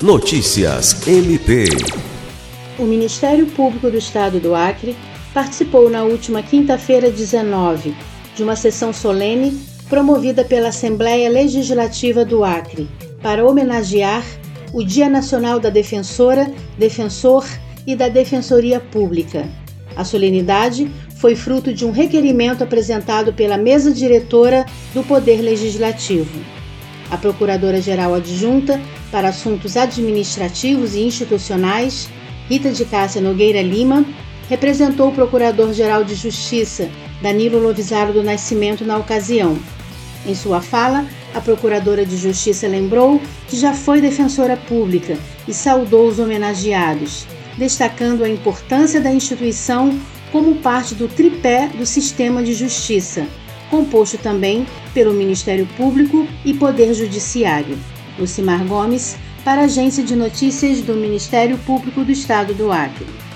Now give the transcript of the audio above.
Notícias MP. O Ministério Público do Estado do Acre participou na última quinta-feira, 19, de uma sessão solene promovida pela Assembleia Legislativa do Acre para homenagear o Dia Nacional da Defensora, Defensor e da Defensoria Pública. A solenidade foi fruto de um requerimento apresentado pela mesa diretora do Poder Legislativo. A Procuradora-Geral Adjunta para Assuntos Administrativos e Institucionais, Rita de Cássia Nogueira Lima, representou o Procurador-Geral de Justiça, Danilo Lovisaro do Nascimento, na ocasião. Em sua fala, a Procuradora de Justiça lembrou que já foi defensora pública e saudou os homenageados, destacando a importância da instituição como parte do tripé do sistema de justiça, composto também pelo Ministério Público e Poder Judiciário. Lucimar Gomes, para a Agência de Notícias do Ministério Público do Estado do Acre.